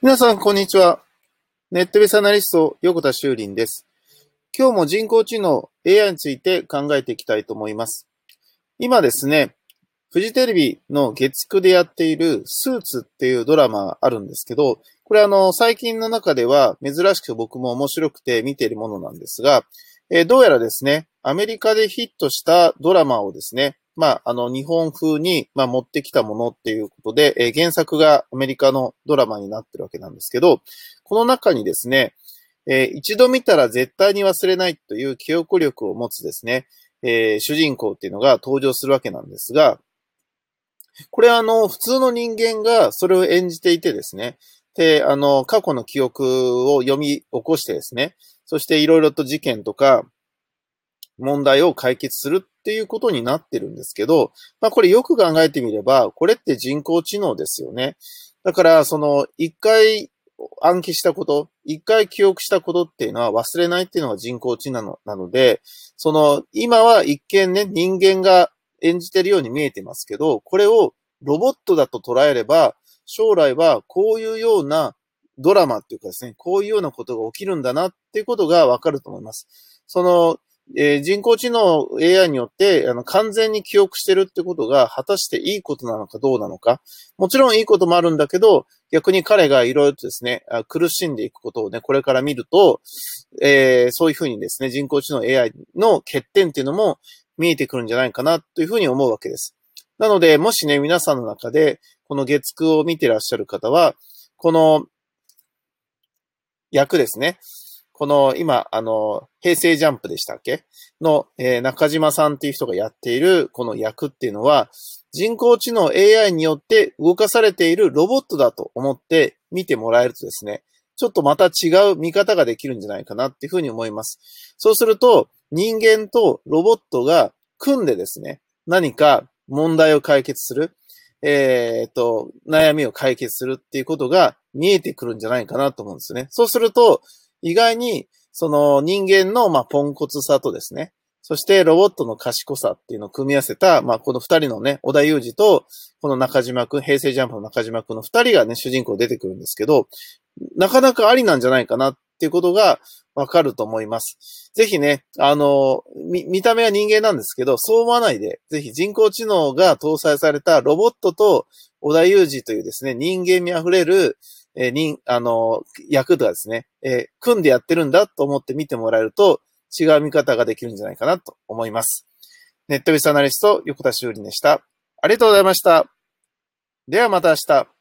皆さん、こんにちは。ネットベースアナリスト、横田修林です。今日も人工知能 AI について考えていきたいと思います。今ですね、フジテレビの月9でやっているスーツっていうドラマがあるんですけど、これあの、最近の中では珍しく僕も面白くて見ているものなんですが、え、どうやらですね、アメリカでヒットしたドラマをですね、まあ、あの、日本風に、まあ、持ってきたものっていうことで、えー、原作がアメリカのドラマになってるわけなんですけど、この中にですね、えー、一度見たら絶対に忘れないという記憶力を持つですね、えー、主人公っていうのが登場するわけなんですが、これあの、普通の人間がそれを演じていてですね、で、あの、過去の記憶を読み起こしてですね、そしていろいろと事件とか問題を解決するっていうことになってるんですけど、まあこれよく考えてみれば、これって人工知能ですよね。だから、その、一回暗記したこと、一回記憶したことっていうのは忘れないっていうのが人工知能なので、その、今は一見ね、人間が演じてるように見えてますけど、これをロボットだと捉えれば、将来はこういうようなドラマっていうかですね、こういうようなことが起きるんだなっていうことがわかると思います。その、えー、人工知能 AI によってあの完全に記憶してるってことが果たしていいことなのかどうなのか。もちろんいいこともあるんだけど、逆に彼がいろいろとですね、苦しんでいくことをね、これから見ると、えー、そういうふうにですね、人工知能 AI の欠点っていうのも見えてくるんじゃないかなというふうに思うわけです。なので、もしね、皆さんの中で、この月9を見てらっしゃる方は、この役ですね。この今、あの、平成ジャンプでしたっけ？の、えー、中島さんっていう人がやっているこの役っていうのは、人工知能 AI によって動かされているロボットだと思って見てもらえるとですね、ちょっとまた違う見方ができるんじゃないかなっていうふうに思います。そうすると、人間とロボットが組んでですね、何か問題を解決する、えっ、と、悩みを解決するっていうことが見えてくるんじゃないかなと思うんですね。そうすると、意外に、その人間の、まあ、ポンコツさとですね、そしてロボットの賢さっていうのを組み合わせた、まあ、この二人のね、小田裕二と、この中島くん、平成ジャンプの中島くんの二人がね、主人公出てくるんですけど、なかなかありなんじゃないかなっていうことがわかると思います。ぜひね、あの、見、見た目は人間なんですけど、そう思わないで、ぜひ人工知能が搭載されたロボットと小田裕二というですね、人間味あふれる、えー、に、あの、役とかですね、えー、組んでやってるんだと思って見てもらえると、違う見方ができるんじゃないかなと思います。ネットビスアナリスト、横田修理でした。ありがとうございました。ではまた明日。